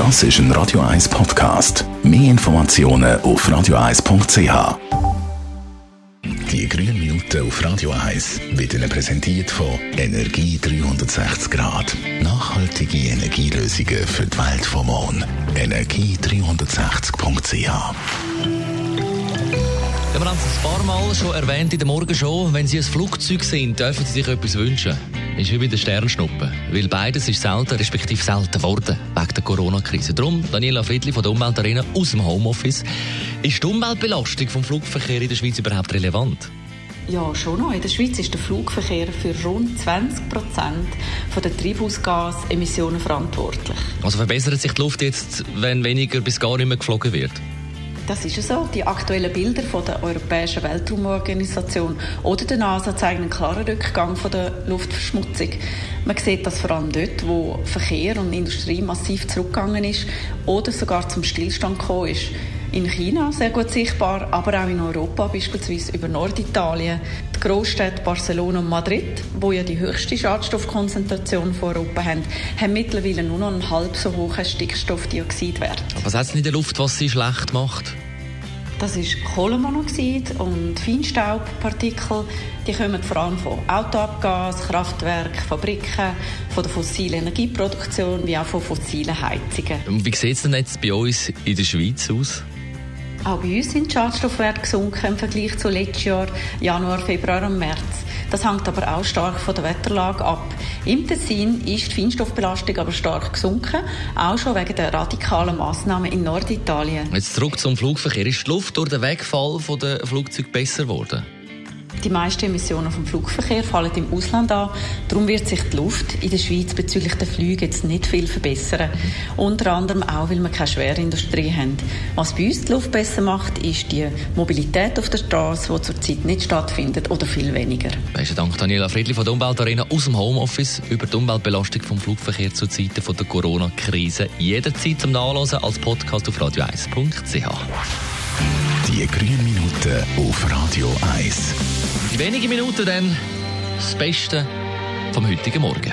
Das ist ein Radio 1 Podcast. Mehr Informationen auf radio1.ch. Die grünen Minuten auf Radio 1 wird Ihnen präsentiert von Energie 360 Grad. Nachhaltige Energielösungen für die Welt vom Morgen. Energie360.ch wir haben es ein paar Mal schon erwähnt in der Morgenshow. Wenn Sie ein Flugzeug sind, dürfen Sie sich etwas wünschen. Ist wie bei der Sternschnuppe. Weil beides ist selten, respektive selten geworden, wegen der Corona-Krise. Darum, Daniela Friedli von der Umweltarena aus dem Homeoffice. Ist die Umweltbelastung vom Flugverkehr in der Schweiz überhaupt relevant? Ja, schon noch. In der Schweiz ist der Flugverkehr für rund 20 Prozent der Treibhausgasemissionen verantwortlich. Also verbessert sich die Luft jetzt, wenn weniger bis gar nicht mehr geflogen wird? Das ist so. Die aktuellen Bilder von der Europäischen Weltraumorganisation oder der NASA zeigen einen klaren Rückgang von der Luftverschmutzung. Man sieht das vor allem dort, wo Verkehr und Industrie massiv zurückgegangen ist oder sogar zum Stillstand gekommen ist. In China sehr gut sichtbar, aber auch in Europa, beispielsweise über Norditalien, die Großstädte Barcelona und Madrid, wo ja die höchste Schadstoffkonzentration von Europa haben, haben mittlerweile nur noch einen halb so hohen Stickstoffdioxidwert. Was hat es in der Luft, was sie schlecht macht? Das ist Kohlenmonoxid und Feinstaubpartikel. Die kommen vor allem von Autoabgas, Kraftwerken, Fabriken, von der fossilen Energieproduktion wie auch von fossilen Heizungen. Und wie sieht es denn jetzt bei uns in der Schweiz aus? Auch bei uns sind die Schadstoffwerte gesunken im Vergleich zu letztes Jahr, Januar, Februar und März. Das hängt aber auch stark von der Wetterlage ab. Im Tessin ist die Feinstoffbelastung aber stark gesunken, auch schon wegen der radikalen Massnahmen in Norditalien. Jetzt zurück zum Flugverkehr. Ist die Luft durch den Wegfall der Flugzeuge besser geworden? Die meisten Emissionen vom Flugverkehr fallen im Ausland an. Darum wird sich die Luft in der Schweiz bezüglich der Flüge jetzt nicht viel verbessern. Unter anderem auch, weil wir keine Schwerindustrie haben. Was bei uns die Luft besser macht, ist die Mobilität auf der Straße, die zurzeit nicht stattfindet oder viel weniger. Besten Dank, Daniela Friedli von der Umweltarena aus dem Homeoffice über die Umweltbelastung vom Flugverkehr zu Zeiten der Corona-Krise. Jederzeit zum Nachlesen als Podcast auf radio1.ch. Die grünen Minuten auf Radio 1. In wenigen Minuten dann das Beste vom heutigen Morgen.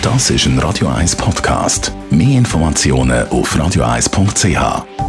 Das ist ein Radio 1 Podcast. Mehr Informationen auf radio1.ch.